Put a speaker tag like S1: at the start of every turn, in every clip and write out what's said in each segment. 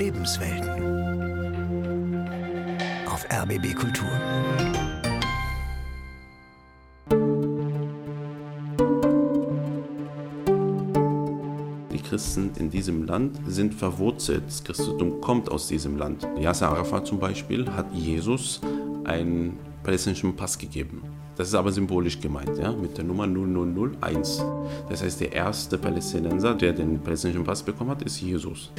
S1: Lebenswelten. Auf RBB Kultur.
S2: Die Christen in diesem Land sind verwurzelt. Das Christentum kommt aus diesem Land. Yasser Arafat zum Beispiel hat Jesus einen palästinensischen Pass gegeben. Das ist aber symbolisch gemeint, ja, mit der Nummer 0001. Das heißt, der erste Palästinenser, der den palästinensischen Pass bekommen hat, ist Jesus.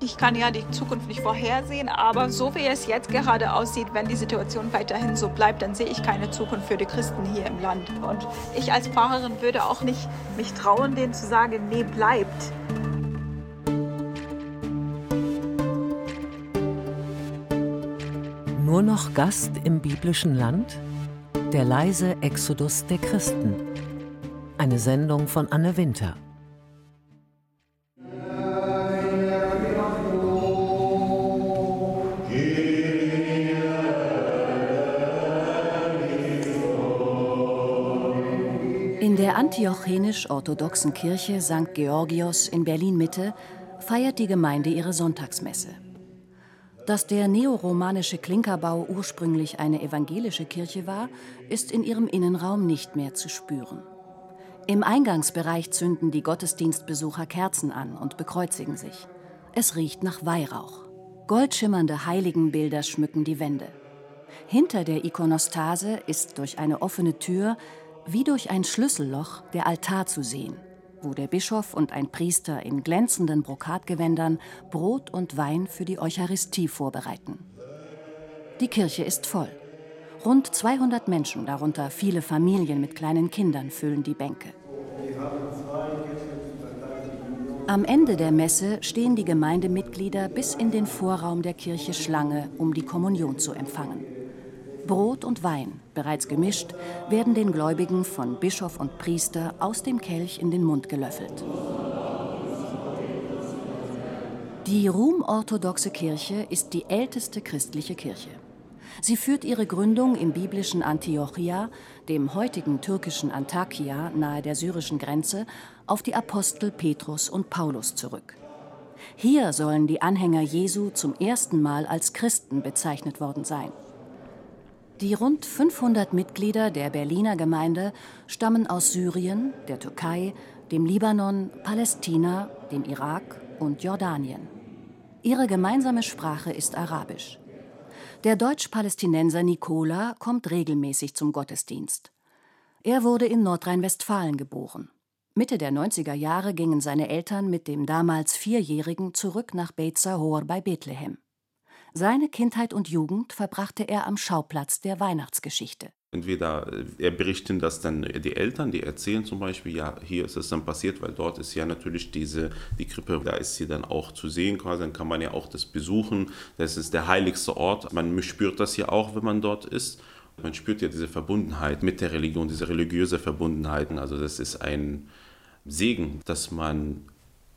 S3: Ich kann ja die Zukunft nicht vorhersehen, aber so wie es jetzt gerade aussieht, wenn die Situation weiterhin so bleibt, dann sehe ich keine Zukunft für die Christen hier im Land. Und ich als Pfarrerin würde auch nicht mich trauen, denen zu sagen, nee, bleibt.
S4: Nur noch Gast im biblischen Land? Der leise Exodus der Christen. Eine Sendung von Anne Winter.
S5: Antiochenisch-orthodoxen Kirche St. Georgios in Berlin-Mitte feiert die Gemeinde ihre Sonntagsmesse. Dass der neoromanische Klinkerbau ursprünglich eine evangelische Kirche war, ist in ihrem Innenraum nicht mehr zu spüren. Im Eingangsbereich zünden die Gottesdienstbesucher Kerzen an und bekreuzigen sich. Es riecht nach Weihrauch. Goldschimmernde Heiligenbilder schmücken die Wände. Hinter der Ikonostase ist durch eine offene Tür wie durch ein Schlüsselloch der Altar zu sehen, wo der Bischof und ein Priester in glänzenden Brokatgewändern Brot und Wein für die Eucharistie vorbereiten. Die Kirche ist voll. Rund 200 Menschen, darunter viele Familien mit kleinen Kindern, füllen die Bänke. Am Ende der Messe stehen die Gemeindemitglieder bis in den Vorraum der Kirche Schlange, um die Kommunion zu empfangen. Brot und Wein, bereits gemischt, werden den Gläubigen von Bischof und Priester aus dem Kelch in den Mund gelöffelt. Die Rum-orthodoxe Kirche ist die älteste christliche Kirche. Sie führt ihre Gründung im biblischen Antiochia, dem heutigen türkischen Antakya nahe der syrischen Grenze, auf die Apostel Petrus und Paulus zurück. Hier sollen die Anhänger Jesu zum ersten Mal als Christen bezeichnet worden sein. Die rund 500 Mitglieder der Berliner Gemeinde stammen aus Syrien, der Türkei, dem Libanon, Palästina, dem Irak und Jordanien. Ihre gemeinsame Sprache ist Arabisch. Der Deutsch-Palästinenser Nicola kommt regelmäßig zum Gottesdienst. Er wurde in Nordrhein-Westfalen geboren. Mitte der 90er Jahre gingen seine Eltern mit dem damals Vierjährigen zurück nach Beit Sahor bei Bethlehem. Seine Kindheit und Jugend verbrachte er am Schauplatz der Weihnachtsgeschichte.
S2: Entweder äh, er berichten das dann die Eltern, die erzählen zum Beispiel, ja, hier ist es dann passiert, weil dort ist ja natürlich diese, die Krippe, da ist sie dann auch zu sehen quasi, dann kann man ja auch das besuchen, das ist der heiligste Ort, man spürt das ja auch, wenn man dort ist. Man spürt ja diese Verbundenheit mit der Religion, diese religiöse Verbundenheit. Also das ist ein Segen, dass man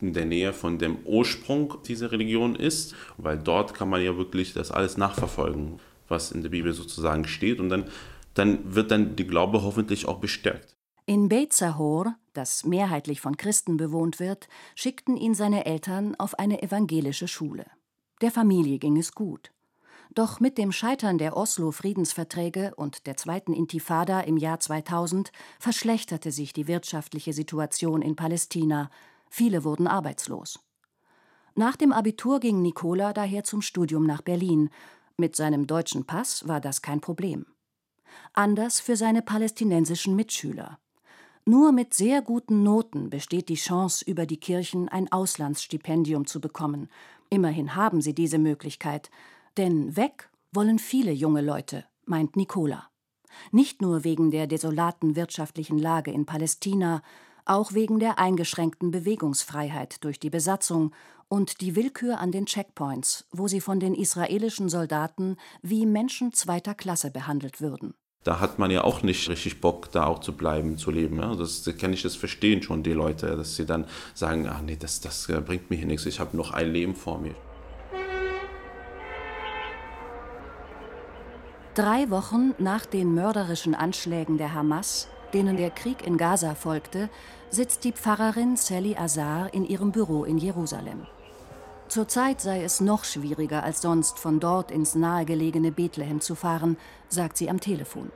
S2: in der Nähe von dem Ursprung dieser Religion ist, weil dort kann man ja wirklich das alles nachverfolgen, was in der Bibel sozusagen steht und dann, dann wird dann die Glaube hoffentlich auch bestärkt.
S5: In Beit Sahor, das mehrheitlich von Christen bewohnt wird, schickten ihn seine Eltern auf eine evangelische Schule. Der Familie ging es gut. Doch mit dem Scheitern der Oslo-Friedensverträge und der zweiten Intifada im Jahr 2000 verschlechterte sich die wirtschaftliche Situation in Palästina, Viele wurden arbeitslos. Nach dem Abitur ging Nicola daher zum Studium nach Berlin. Mit seinem deutschen Pass war das kein Problem. Anders für seine palästinensischen Mitschüler. Nur mit sehr guten Noten besteht die Chance, über die Kirchen ein Auslandsstipendium zu bekommen. Immerhin haben sie diese Möglichkeit. Denn weg wollen viele junge Leute, meint Nicola. Nicht nur wegen der desolaten wirtschaftlichen Lage in Palästina, auch wegen der eingeschränkten Bewegungsfreiheit durch die Besatzung und die Willkür an den Checkpoints, wo sie von den israelischen Soldaten wie Menschen zweiter Klasse behandelt würden.
S2: Da hat man ja auch nicht richtig Bock, da auch zu bleiben, zu leben. Ja? Das, das kann ich das verstehen schon, die Leute, dass sie dann sagen, ach nee, das, das äh, bringt mir hier nichts, ich habe noch ein Leben vor mir.
S5: Drei Wochen nach den mörderischen Anschlägen der Hamas denen der Krieg in Gaza folgte, sitzt die Pfarrerin Sally Azar in ihrem Büro in Jerusalem. Zurzeit sei es noch schwieriger als sonst, von dort ins nahegelegene Bethlehem zu fahren, sagt sie am Telefon.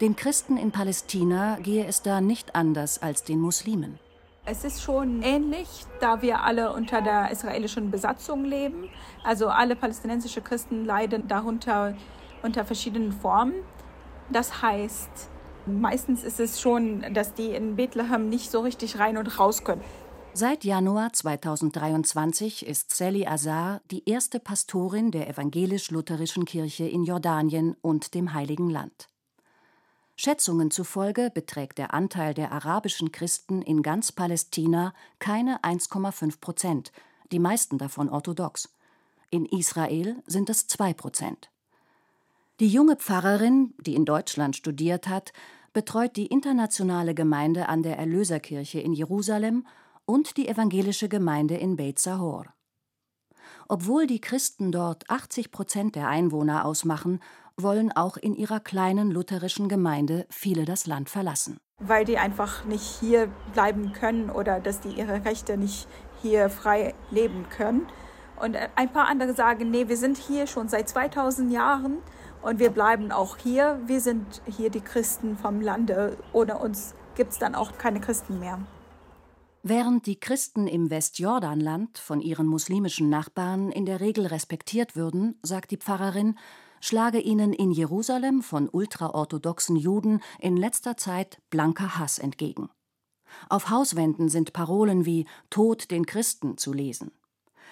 S5: Den Christen in Palästina gehe es da nicht anders als den Muslimen.
S3: Es ist schon ähnlich, da wir alle unter der israelischen Besatzung leben. Also alle palästinensische Christen leiden darunter unter verschiedenen Formen. Das heißt, meistens ist es schon, dass die in Bethlehem nicht so richtig rein und raus können.
S5: Seit Januar 2023 ist Sally Azar die erste Pastorin der evangelisch-lutherischen Kirche in Jordanien und dem Heiligen Land. Schätzungen zufolge beträgt der Anteil der arabischen Christen in ganz Palästina keine 1,5 Prozent, die meisten davon orthodox. In Israel sind es 2 Prozent. Die junge Pfarrerin, die in Deutschland studiert hat, betreut die internationale Gemeinde an der Erlöserkirche in Jerusalem und die evangelische Gemeinde in Beit Sahor. Obwohl die Christen dort 80 Prozent der Einwohner ausmachen, wollen auch in ihrer kleinen lutherischen Gemeinde viele das Land verlassen.
S3: Weil die einfach nicht hier bleiben können oder dass die ihre Rechte nicht hier frei leben können. Und ein paar andere sagen, nee, wir sind hier schon seit 2000 Jahren und wir bleiben auch hier. Wir sind hier die Christen vom Lande. Ohne uns gibt es dann auch keine Christen mehr.
S5: Während die Christen im Westjordanland von ihren muslimischen Nachbarn in der Regel respektiert würden, sagt die Pfarrerin, schlage ihnen in Jerusalem von ultraorthodoxen Juden in letzter Zeit blanker Hass entgegen. Auf Hauswänden sind Parolen wie Tod den Christen zu lesen.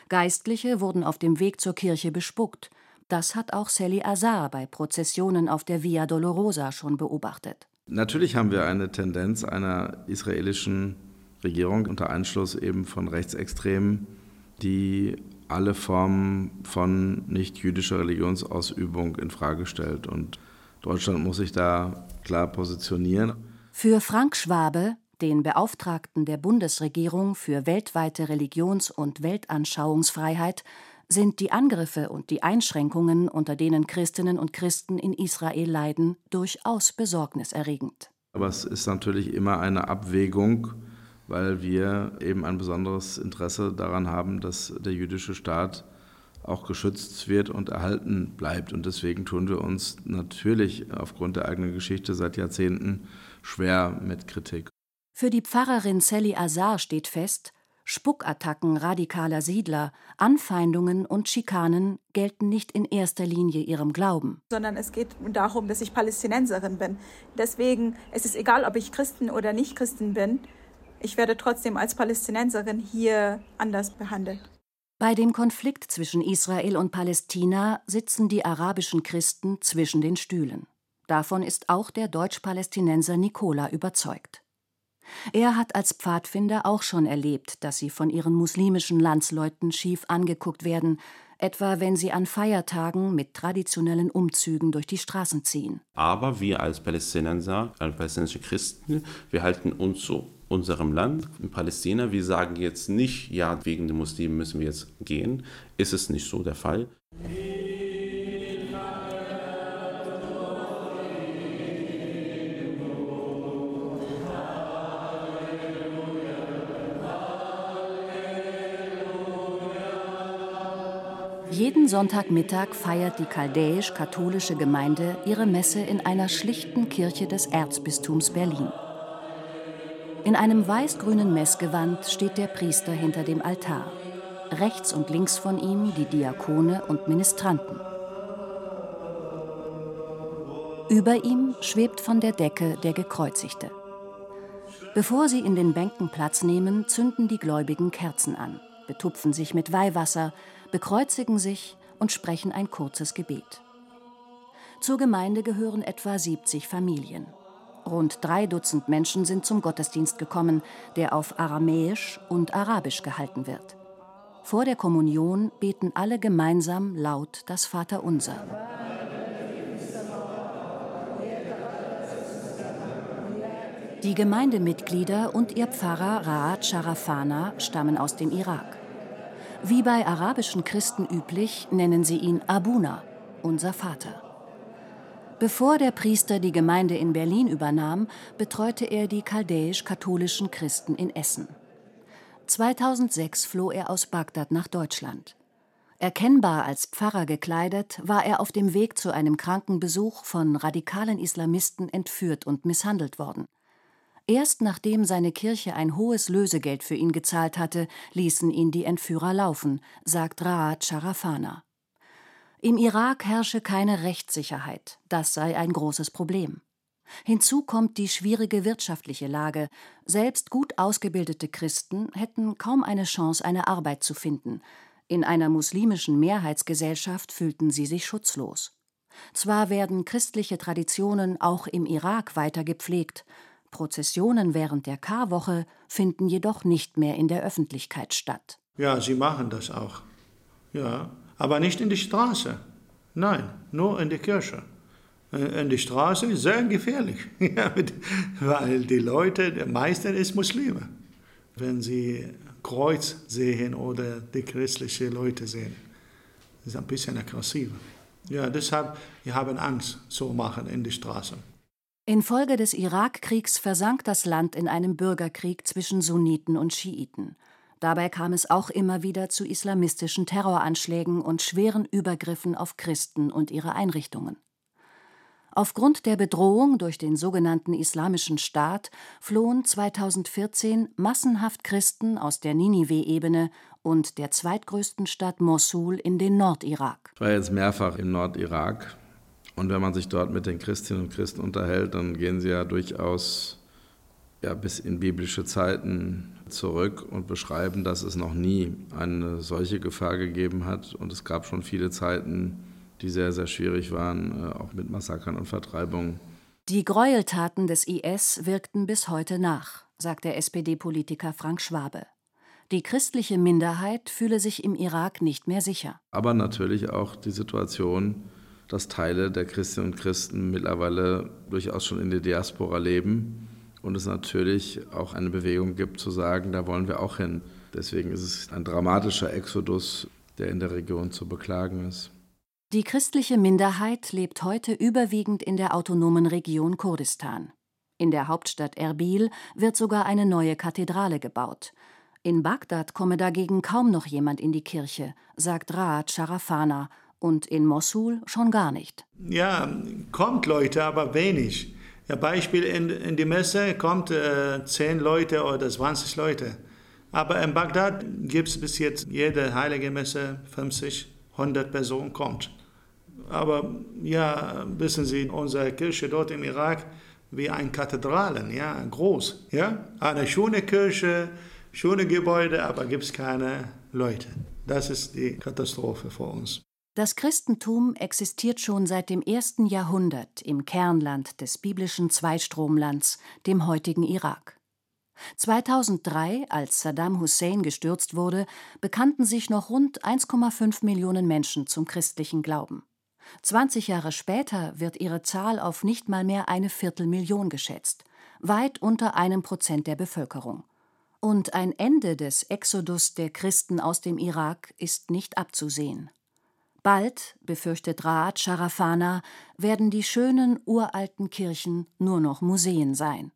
S5: Geistliche wurden auf dem Weg zur Kirche bespuckt. Das hat auch Sally Azar bei Prozessionen auf der Via Dolorosa schon beobachtet.
S6: Natürlich haben wir eine Tendenz einer israelischen Regierung unter Einschluss eben von Rechtsextremen, die alle Formen von nicht-jüdischer Religionsausübung in Frage stellt. Und Deutschland muss sich da klar positionieren.
S5: Für Frank Schwabe, den Beauftragten der Bundesregierung für weltweite Religions- und Weltanschauungsfreiheit, sind die Angriffe und die Einschränkungen, unter denen Christinnen und Christen in Israel leiden, durchaus besorgniserregend.
S6: Aber es ist natürlich immer eine Abwägung weil wir eben ein besonderes Interesse daran haben, dass der jüdische Staat auch geschützt wird und erhalten bleibt. Und deswegen tun wir uns natürlich aufgrund der eigenen Geschichte seit Jahrzehnten schwer mit Kritik.
S5: Für die Pfarrerin Sally Azar steht fest, Spuckattacken radikaler Siedler, Anfeindungen und Schikanen gelten nicht in erster Linie ihrem Glauben.
S3: Sondern es geht darum, dass ich Palästinenserin bin. Deswegen ist es egal, ob ich Christen oder nicht Christen bin ich werde trotzdem als Palästinenserin hier anders behandelt.
S5: Bei dem Konflikt zwischen Israel und Palästina sitzen die arabischen Christen zwischen den Stühlen. Davon ist auch der Deutsch-Palästinenser Nicola überzeugt. Er hat als Pfadfinder auch schon erlebt, dass sie von ihren muslimischen Landsleuten schief angeguckt werden, etwa wenn sie an Feiertagen mit traditionellen Umzügen durch die Straßen ziehen.
S2: Aber wir als Palästinenser, als palästinensische Christen, wir halten uns so unserem Land, in Palästina. Wir sagen jetzt nicht, ja, wegen den Muslimen müssen wir jetzt gehen. Ist es nicht so der Fall.
S5: Jeden Sonntagmittag feiert die chaldäisch-katholische Gemeinde ihre Messe in einer schlichten Kirche des Erzbistums Berlin. In einem weiß-grünen Messgewand steht der Priester hinter dem Altar. Rechts und links von ihm die Diakone und Ministranten. Über ihm schwebt von der Decke der Gekreuzigte. Bevor sie in den Bänken Platz nehmen, zünden die Gläubigen Kerzen an, betupfen sich mit Weihwasser, bekreuzigen sich und sprechen ein kurzes Gebet. Zur Gemeinde gehören etwa 70 Familien. Rund drei Dutzend Menschen sind zum Gottesdienst gekommen, der auf Aramäisch und Arabisch gehalten wird. Vor der Kommunion beten alle gemeinsam laut das Vaterunser. Die Gemeindemitglieder und ihr Pfarrer Raad Sharafana stammen aus dem Irak. Wie bei arabischen Christen üblich, nennen sie ihn Abuna, unser Vater. Bevor der Priester die Gemeinde in Berlin übernahm, betreute er die chaldäisch-katholischen Christen in Essen. 2006 floh er aus Bagdad nach Deutschland. Erkennbar als Pfarrer gekleidet, war er auf dem Weg zu einem Krankenbesuch von radikalen Islamisten entführt und misshandelt worden. Erst nachdem seine Kirche ein hohes Lösegeld für ihn gezahlt hatte, ließen ihn die Entführer laufen, sagt Raad Sharafana. Im Irak herrsche keine Rechtssicherheit, das sei ein großes Problem. Hinzu kommt die schwierige wirtschaftliche Lage. Selbst gut ausgebildete Christen hätten kaum eine Chance, eine Arbeit zu finden. In einer muslimischen Mehrheitsgesellschaft fühlten sie sich schutzlos. Zwar werden christliche Traditionen auch im Irak weiter gepflegt, Prozessionen während der Karwoche finden jedoch nicht mehr in der Öffentlichkeit statt.
S7: Ja, sie machen das auch. Ja, aber nicht in die Straße. Nein, nur in die Kirche. Äh, in die Straße ist sehr gefährlich, weil die Leute, der meiste ist Muslime. Wenn sie Kreuz sehen oder die christlichen Leute sehen. Das ist ein bisschen aggressiver. Ja, deshalb, wir haben Angst, so machen in die Straße.
S5: Infolge des Irakkriegs versank das Land in einem Bürgerkrieg zwischen Sunniten und Schiiten. Dabei kam es auch immer wieder zu islamistischen Terroranschlägen und schweren Übergriffen auf Christen und ihre Einrichtungen. Aufgrund der Bedrohung durch den sogenannten Islamischen Staat flohen 2014 massenhaft Christen aus der Ninive-Ebene und der zweitgrößten Stadt Mosul in den Nordirak.
S6: Ich war jetzt mehrfach im Nordirak und wenn man sich dort mit den Christinnen und Christen unterhält, dann gehen sie ja durchaus ja, bis in biblische Zeiten zurück und beschreiben, dass es noch nie eine solche Gefahr gegeben hat und es gab schon viele Zeiten, die sehr, sehr schwierig waren, äh, auch mit Massakern und Vertreibungen.
S5: Die Gräueltaten des IS wirkten bis heute nach, sagt der SPD-Politiker Frank Schwabe. Die christliche Minderheit fühle sich im Irak nicht mehr sicher.
S6: Aber natürlich auch die Situation, dass Teile der Christinnen und Christen mittlerweile durchaus schon in der Diaspora leben und es natürlich auch eine Bewegung gibt zu sagen, da wollen wir auch hin. Deswegen ist es ein dramatischer Exodus, der in der Region zu beklagen ist.
S5: Die christliche Minderheit lebt heute überwiegend in der autonomen Region Kurdistan. In der Hauptstadt Erbil wird sogar eine neue Kathedrale gebaut. In Bagdad komme dagegen kaum noch jemand in die Kirche, sagt Raad Sharafana, und in Mosul schon gar nicht.
S7: Ja, kommt Leute, aber wenig. Ja, Beispiel in, in die Messe kommt äh, 10 Leute oder 20 Leute. Aber in Bagdad gibt es bis jetzt jede heilige Messe 50, 100 Personen kommt. Aber ja, wissen Sie, unsere Kirche dort im Irak wie eine Kathedrale, ja, groß, ja, eine schöne Kirche, schöne Gebäude, aber gibt es keine Leute. Das ist die Katastrophe für uns.
S5: Das Christentum existiert schon seit dem ersten Jahrhundert im Kernland des biblischen Zweistromlands, dem heutigen Irak. 2003, als Saddam Hussein gestürzt wurde, bekannten sich noch rund 1,5 Millionen Menschen zum christlichen Glauben. 20 Jahre später wird ihre Zahl auf nicht mal mehr eine Viertelmillion geschätzt, weit unter einem Prozent der Bevölkerung. Und ein Ende des Exodus der Christen aus dem Irak ist nicht abzusehen. Bald, befürchtet Raad Sharafana, werden die schönen uralten Kirchen nur noch Museen sein.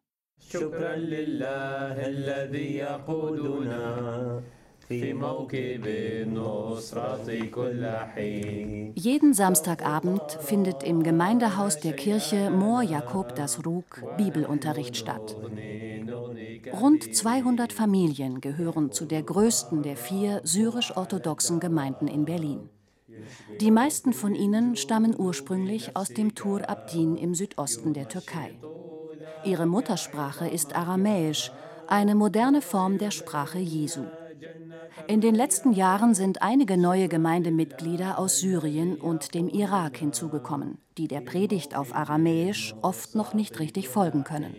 S5: Jeden Samstagabend findet im Gemeindehaus der Kirche Mor Jakob das Rug Bibelunterricht statt. Rund 200 Familien gehören zu der größten der vier syrisch-orthodoxen Gemeinden in Berlin. Die meisten von ihnen stammen ursprünglich aus dem Tur Abdin im Südosten der Türkei. Ihre Muttersprache ist Aramäisch, eine moderne Form der Sprache Jesu. In den letzten Jahren sind einige neue Gemeindemitglieder aus Syrien und dem Irak hinzugekommen, die der Predigt auf Aramäisch oft noch nicht richtig folgen können.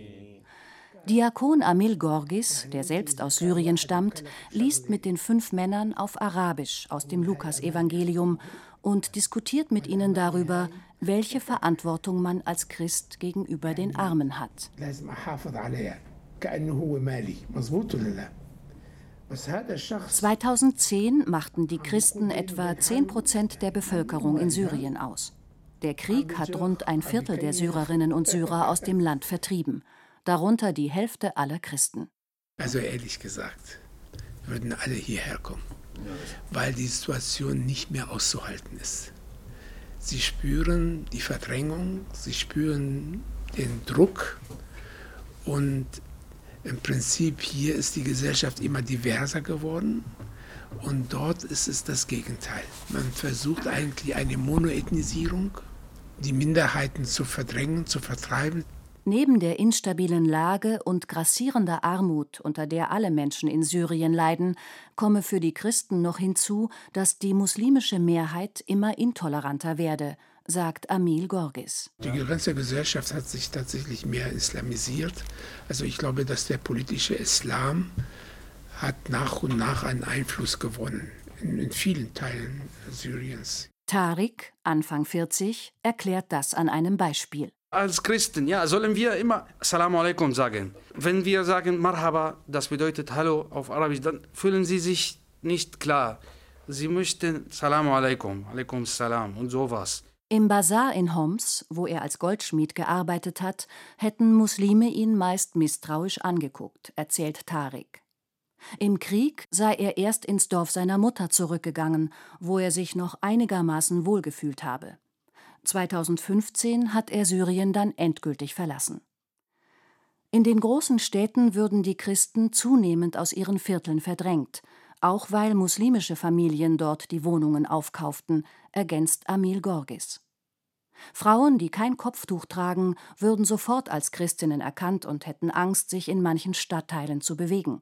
S5: Diakon Amil Gorgis, der selbst aus Syrien stammt, liest mit den fünf Männern auf Arabisch aus dem Lukasevangelium und diskutiert mit ihnen darüber, welche Verantwortung man als Christ gegenüber den Armen hat. 2010 machten die Christen etwa 10 Prozent der Bevölkerung in Syrien aus. Der Krieg hat rund ein Viertel der Syrerinnen und Syrer aus dem Land vertrieben, darunter die Hälfte aller Christen.
S8: Also ehrlich gesagt, würden alle hierher kommen, weil die Situation nicht mehr auszuhalten ist. Sie spüren die Verdrängung, sie spüren den Druck und im Prinzip hier ist die Gesellschaft immer diverser geworden und dort ist es das Gegenteil. Man versucht eigentlich eine Monoethnisierung, die Minderheiten zu verdrängen, zu vertreiben.
S5: Neben der instabilen Lage und grassierender Armut, unter der alle Menschen in Syrien leiden, komme für die Christen noch hinzu, dass die muslimische Mehrheit immer intoleranter werde, sagt Amil Gorgis.
S8: Die ganze Gesellschaft hat sich tatsächlich mehr islamisiert. Also ich glaube, dass der politische Islam hat nach und nach einen Einfluss gewonnen in, in vielen Teilen Syriens.
S5: Tariq, Anfang 40, erklärt das an einem Beispiel.
S9: Als Christen, ja, sollen wir immer Assalamu alaikum sagen. Wenn wir sagen Marhaba, das bedeutet Hallo auf Arabisch, dann fühlen sie sich nicht klar. Sie möchten Salamu alaikum, alaikum salam und sowas.
S5: Im Bazar in Homs, wo er als Goldschmied gearbeitet hat, hätten Muslime ihn meist misstrauisch angeguckt, erzählt Tariq. Im Krieg sei er erst ins Dorf seiner Mutter zurückgegangen, wo er sich noch einigermaßen wohlgefühlt habe. 2015 hat er Syrien dann endgültig verlassen. In den großen Städten würden die Christen zunehmend aus ihren Vierteln verdrängt, auch weil muslimische Familien dort die Wohnungen aufkauften, ergänzt Amil Gorgis. Frauen, die kein Kopftuch tragen, würden sofort als Christinnen erkannt und hätten Angst, sich in manchen Stadtteilen zu bewegen.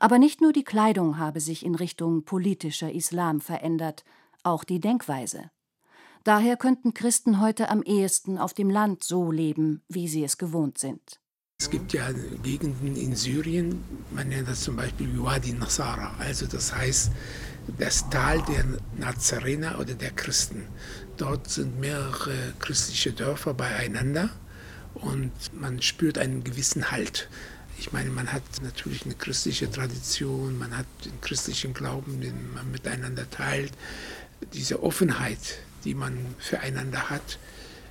S5: Aber nicht nur die Kleidung habe sich in Richtung politischer Islam verändert, auch die Denkweise. Daher könnten Christen heute am ehesten auf dem Land so leben, wie sie es gewohnt sind.
S8: Es gibt ja Gegenden in Syrien, man nennt das zum Beispiel Wadi Nasara, also das heißt das Tal der Nazarener oder der Christen. Dort sind mehrere christliche Dörfer beieinander und man spürt einen gewissen Halt. Ich meine, man hat natürlich eine christliche Tradition, man hat den christlichen Glauben, den man miteinander teilt. Diese Offenheit, die man füreinander hat,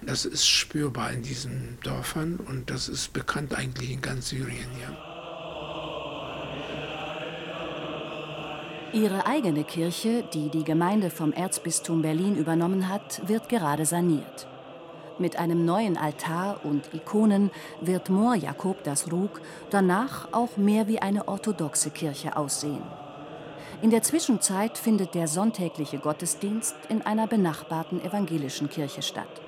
S8: das ist spürbar in diesen Dörfern und das ist bekannt eigentlich in ganz Syrien. Ja.
S5: Ihre eigene Kirche, die die Gemeinde vom Erzbistum Berlin übernommen hat, wird gerade saniert. Mit einem neuen Altar und Ikonen wird Mor Jakob das Rug danach auch mehr wie eine orthodoxe Kirche aussehen. In der Zwischenzeit findet der sonntägliche Gottesdienst in einer benachbarten evangelischen Kirche statt.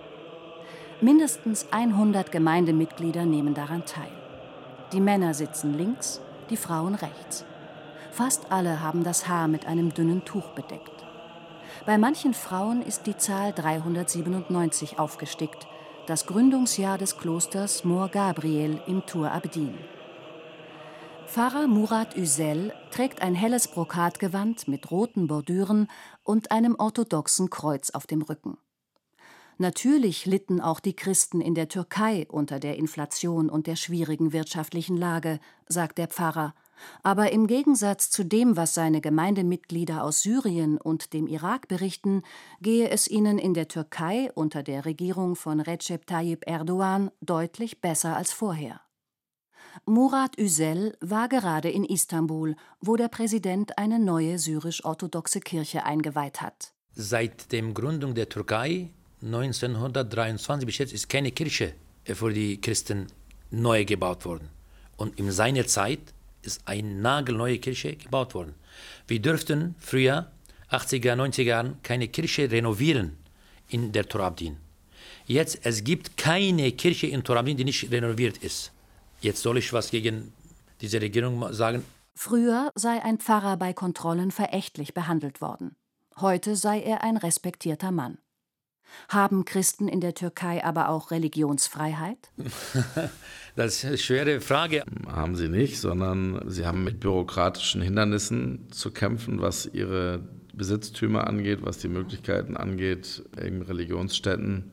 S5: Mindestens 100 Gemeindemitglieder nehmen daran teil. Die Männer sitzen links, die Frauen rechts. Fast alle haben das Haar mit einem dünnen Tuch bedeckt. Bei manchen Frauen ist die Zahl 397 aufgestickt, das Gründungsjahr des Klosters Mor Gabriel im Tur Abdin. Pfarrer Murat Üsel trägt ein helles Brokatgewand mit roten Bordüren und einem orthodoxen Kreuz auf dem Rücken. Natürlich litten auch die Christen in der Türkei unter der Inflation und der schwierigen wirtschaftlichen Lage, sagt der Pfarrer aber im Gegensatz zu dem, was seine Gemeindemitglieder aus Syrien und dem Irak berichten, gehe es ihnen in der Türkei unter der Regierung von Recep Tayyip Erdogan deutlich besser als vorher. Murat Üsel war gerade in Istanbul, wo der Präsident eine neue syrisch-orthodoxe Kirche eingeweiht hat.
S10: Seit der Gründung der Türkei 1923 bis jetzt ist keine Kirche für die Christen neu gebaut worden. Und in seiner Zeit ist eine nagelneue Kirche gebaut worden. Wir dürften früher, 80er, 90er Jahren, keine Kirche renovieren in der Torabdin. Jetzt, es gibt keine Kirche in Torabdin, die nicht renoviert ist. Jetzt soll ich was gegen diese Regierung sagen.
S5: Früher sei ein Pfarrer bei Kontrollen verächtlich behandelt worden. Heute sei er ein respektierter Mann. Haben Christen in der Türkei aber auch Religionsfreiheit?
S10: das ist eine schwere Frage.
S6: Haben sie nicht, sondern sie haben mit bürokratischen Hindernissen zu kämpfen, was ihre Besitztümer angeht, was die Möglichkeiten angeht, in Religionsstätten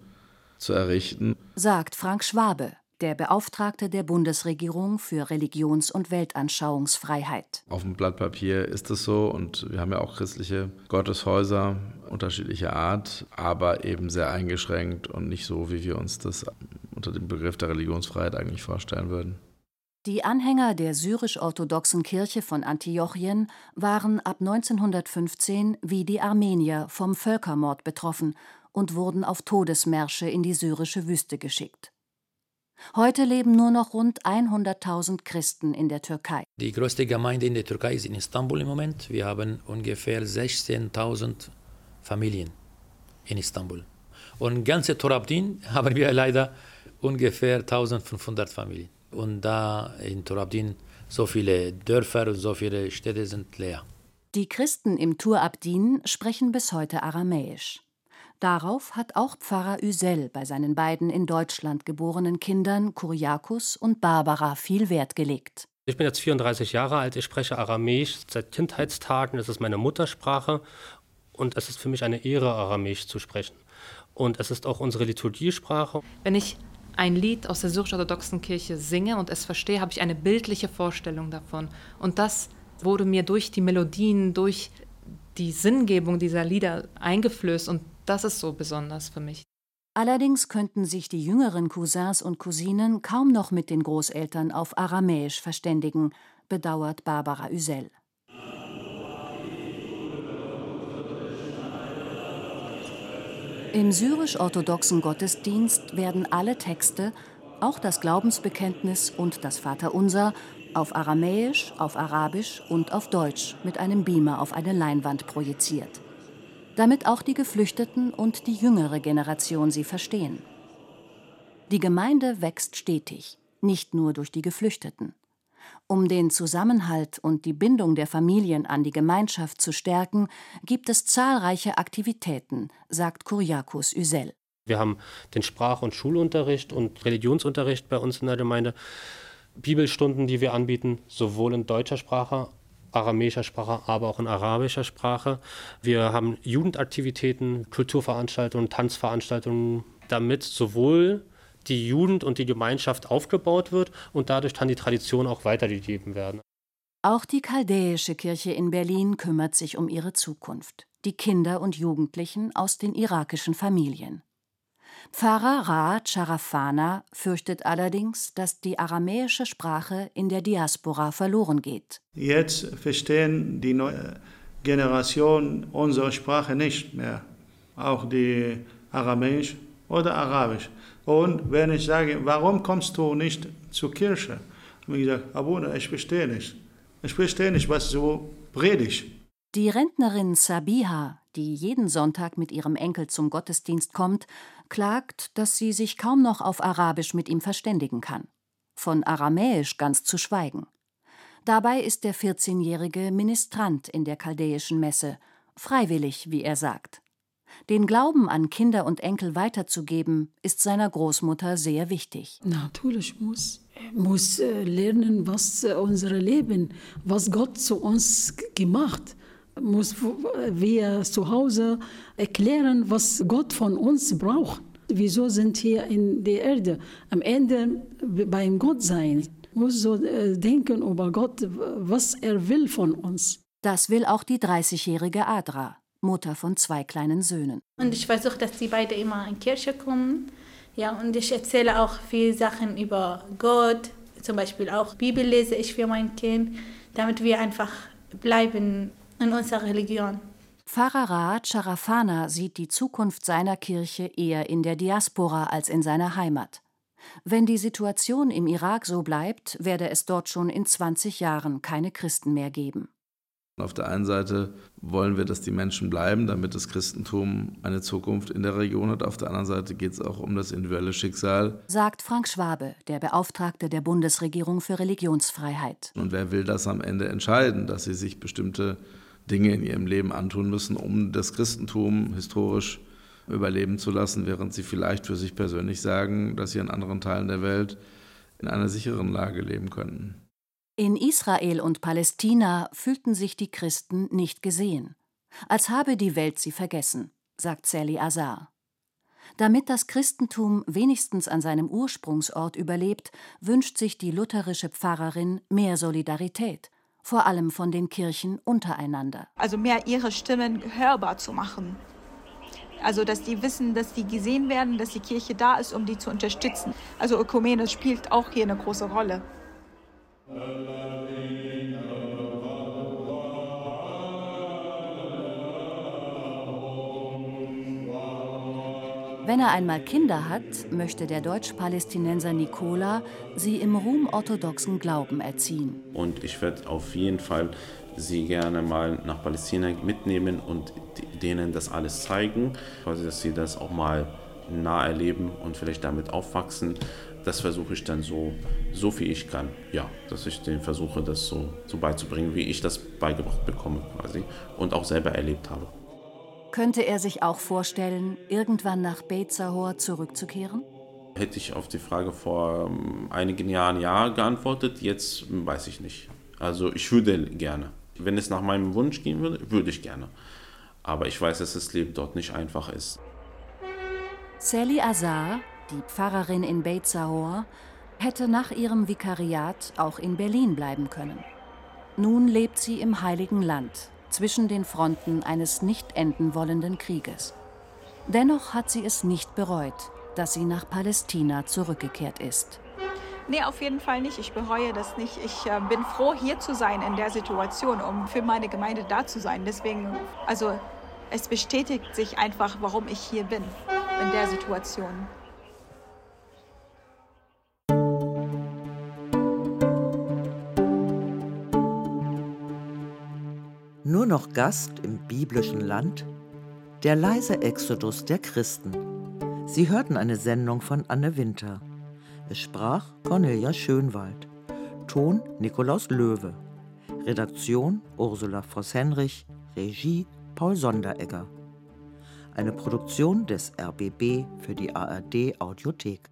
S6: zu errichten.
S5: Sagt Frank Schwabe, der Beauftragte der Bundesregierung für Religions- und Weltanschauungsfreiheit.
S6: Auf dem Blatt Papier ist es so und wir haben ja auch christliche Gotteshäuser unterschiedlicher Art, aber eben sehr eingeschränkt und nicht so, wie wir uns das unter dem Begriff der Religionsfreiheit eigentlich vorstellen würden.
S5: Die Anhänger der syrisch-orthodoxen Kirche von Antiochien waren ab 1915 wie die Armenier vom Völkermord betroffen und wurden auf Todesmärsche in die syrische Wüste geschickt. Heute leben nur noch rund 100.000 Christen in der Türkei.
S10: Die größte Gemeinde in der Türkei ist in Istanbul im Moment. Wir haben ungefähr 16.000 Familien in Istanbul. Und ganze Torabdin haben wir leider ungefähr 1500 Familien. Und da in Torabdin so viele Dörfer und so viele Städte sind leer.
S5: Die Christen im Tur Abdin sprechen bis heute Aramäisch. Darauf hat auch Pfarrer Üsel bei seinen beiden in Deutschland geborenen Kindern Kuriakus und Barbara viel Wert gelegt.
S11: Ich bin jetzt 34 Jahre alt, ich spreche Aramäisch seit Kindheitstagen, es ist meine Muttersprache und es ist für mich eine Ehre, Aramäisch zu sprechen. Und es ist auch unsere Liturgiesprache.
S12: Wenn ich ein Lied aus der syrisch-orthodoxen Kirche singe und es verstehe, habe ich eine bildliche Vorstellung davon. Und das wurde mir durch die Melodien, durch die Sinngebung dieser Lieder eingeflößt und das ist so besonders für mich.
S5: Allerdings könnten sich die jüngeren Cousins und Cousinen kaum noch mit den Großeltern auf Aramäisch verständigen, bedauert Barbara Üsel. Im syrisch-orthodoxen Gottesdienst werden alle Texte, auch das Glaubensbekenntnis und das Vaterunser, auf Aramäisch, auf Arabisch und auf Deutsch mit einem Beamer auf eine Leinwand projiziert. Damit auch die Geflüchteten und die jüngere Generation sie verstehen. Die Gemeinde wächst stetig, nicht nur durch die Geflüchteten. Um den Zusammenhalt und die Bindung der Familien an die Gemeinschaft zu stärken, gibt es zahlreiche Aktivitäten, sagt Kuriakus Üsel.
S11: Wir haben den Sprach- und Schulunterricht und Religionsunterricht bei uns in der Gemeinde. Bibelstunden, die wir anbieten, sowohl in deutscher Sprache, aramäischer Sprache, aber auch in arabischer Sprache. Wir haben Jugendaktivitäten, Kulturveranstaltungen, Tanzveranstaltungen, damit sowohl die Jugend und die Gemeinschaft aufgebaut wird und dadurch kann die Tradition auch weitergegeben werden.
S5: Auch die chaldäische Kirche in Berlin kümmert sich um ihre Zukunft, die Kinder und Jugendlichen aus den irakischen Familien. Pfarrer Ra Charafana fürchtet allerdings, dass die aramäische Sprache in der Diaspora verloren geht.
S7: Jetzt verstehen die neue Generation unsere Sprache nicht mehr, auch die Aramäisch oder Arabisch. Und wenn ich sage, warum kommst du nicht zur Kirche? Habe ich gesagt, Abuna, ich verstehe nicht. Ich verstehe nicht, was du predigst.
S5: Die Rentnerin Sabiha, die jeden Sonntag mit ihrem Enkel zum Gottesdienst kommt, klagt, dass sie sich kaum noch auf Arabisch mit ihm verständigen kann. Von Aramäisch ganz zu schweigen. Dabei ist der 14-jährige Ministrant in der chaldäischen Messe, freiwillig, wie er sagt. Den Glauben an Kinder und Enkel weiterzugeben, ist seiner Großmutter sehr wichtig.
S13: Natürlich muss muss äh, lernen, was äh, unser Leben, was Gott zu uns gemacht, muss wir zu Hause erklären, was Gott von uns braucht. Wieso sind wir in der Erde? Am Ende beim Gott sein. Muss so äh, denken über Gott, was er will von uns.
S5: Das will auch die 30-jährige Adra. Mutter von zwei kleinen Söhnen.
S14: Und ich versuche, dass die beide immer in die Kirche kommen. Ja, und ich erzähle auch viele Sachen über Gott. Zum Beispiel auch Bibel lese ich für mein Kind, damit wir einfach bleiben in unserer Religion.
S5: Pfarrer Raad Charafana sieht die Zukunft seiner Kirche eher in der Diaspora als in seiner Heimat. Wenn die Situation im Irak so bleibt, werde es dort schon in 20 Jahren keine Christen mehr geben.
S6: Auf der einen Seite wollen wir, dass die Menschen bleiben, damit das Christentum eine Zukunft in der Region hat. Auf der anderen Seite geht es auch um das individuelle Schicksal.
S5: Sagt Frank Schwabe, der Beauftragte der Bundesregierung für Religionsfreiheit.
S6: Und wer will das am Ende entscheiden, dass sie sich bestimmte Dinge in ihrem Leben antun müssen, um das Christentum historisch überleben zu lassen, während sie vielleicht für sich persönlich sagen, dass sie in anderen Teilen der Welt in einer sicheren Lage leben könnten.
S5: In Israel und Palästina fühlten sich die Christen nicht gesehen, als habe die Welt sie vergessen, sagt Sally Azar. Damit das Christentum wenigstens an seinem Ursprungsort überlebt, wünscht sich die lutherische Pfarrerin mehr Solidarität, vor allem von den Kirchen untereinander.
S3: Also mehr ihre Stimmen hörbar zu machen. Also, dass die wissen, dass die gesehen werden, dass die Kirche da ist, um die zu unterstützen. Also, Ökumene spielt auch hier eine große Rolle.
S5: Wenn er einmal Kinder hat, möchte der Deutsch-Palästinenser Nicola sie im ruhmorthodoxen Glauben erziehen.
S2: Und ich werde auf jeden Fall sie gerne mal nach Palästina mitnehmen und denen das alles zeigen, quasi, dass sie das auch mal nah erleben und vielleicht damit aufwachsen. Das versuche ich dann so, so wie ich kann. Ja, dass ich denen versuche, das so, so beizubringen, wie ich das beigebracht bekomme quasi und auch selber erlebt habe.
S5: Könnte er sich auch vorstellen, irgendwann nach Beit Sahor zurückzukehren?
S2: Hätte ich auf die Frage vor ähm, einigen Jahren ja geantwortet, jetzt weiß ich nicht. Also ich würde gerne. Wenn es nach meinem Wunsch gehen würde, würde ich gerne. Aber ich weiß, dass das Leben dort nicht einfach ist.
S5: Sally Azar, die Pfarrerin in Beit Sahor, hätte nach ihrem Vikariat auch in Berlin bleiben können. Nun lebt sie im Heiligen Land, zwischen den Fronten eines nicht enden wollenden Krieges. Dennoch hat sie es nicht bereut, dass sie nach Palästina zurückgekehrt ist.
S3: Nee, auf jeden Fall nicht. Ich bereue das nicht. Ich äh, bin froh, hier zu sein in der Situation, um für meine Gemeinde da zu sein. Deswegen, also es bestätigt sich einfach, warum ich hier bin, in der Situation.
S15: Nur noch Gast im biblischen Land? Der leise Exodus der Christen. Sie hörten eine Sendung von Anne Winter. Es sprach Cornelia Schönwald. Ton Nikolaus Löwe. Redaktion Ursula Voss-Henrich. Regie Paul Sonderegger. Eine Produktion des RBB für die ARD Audiothek.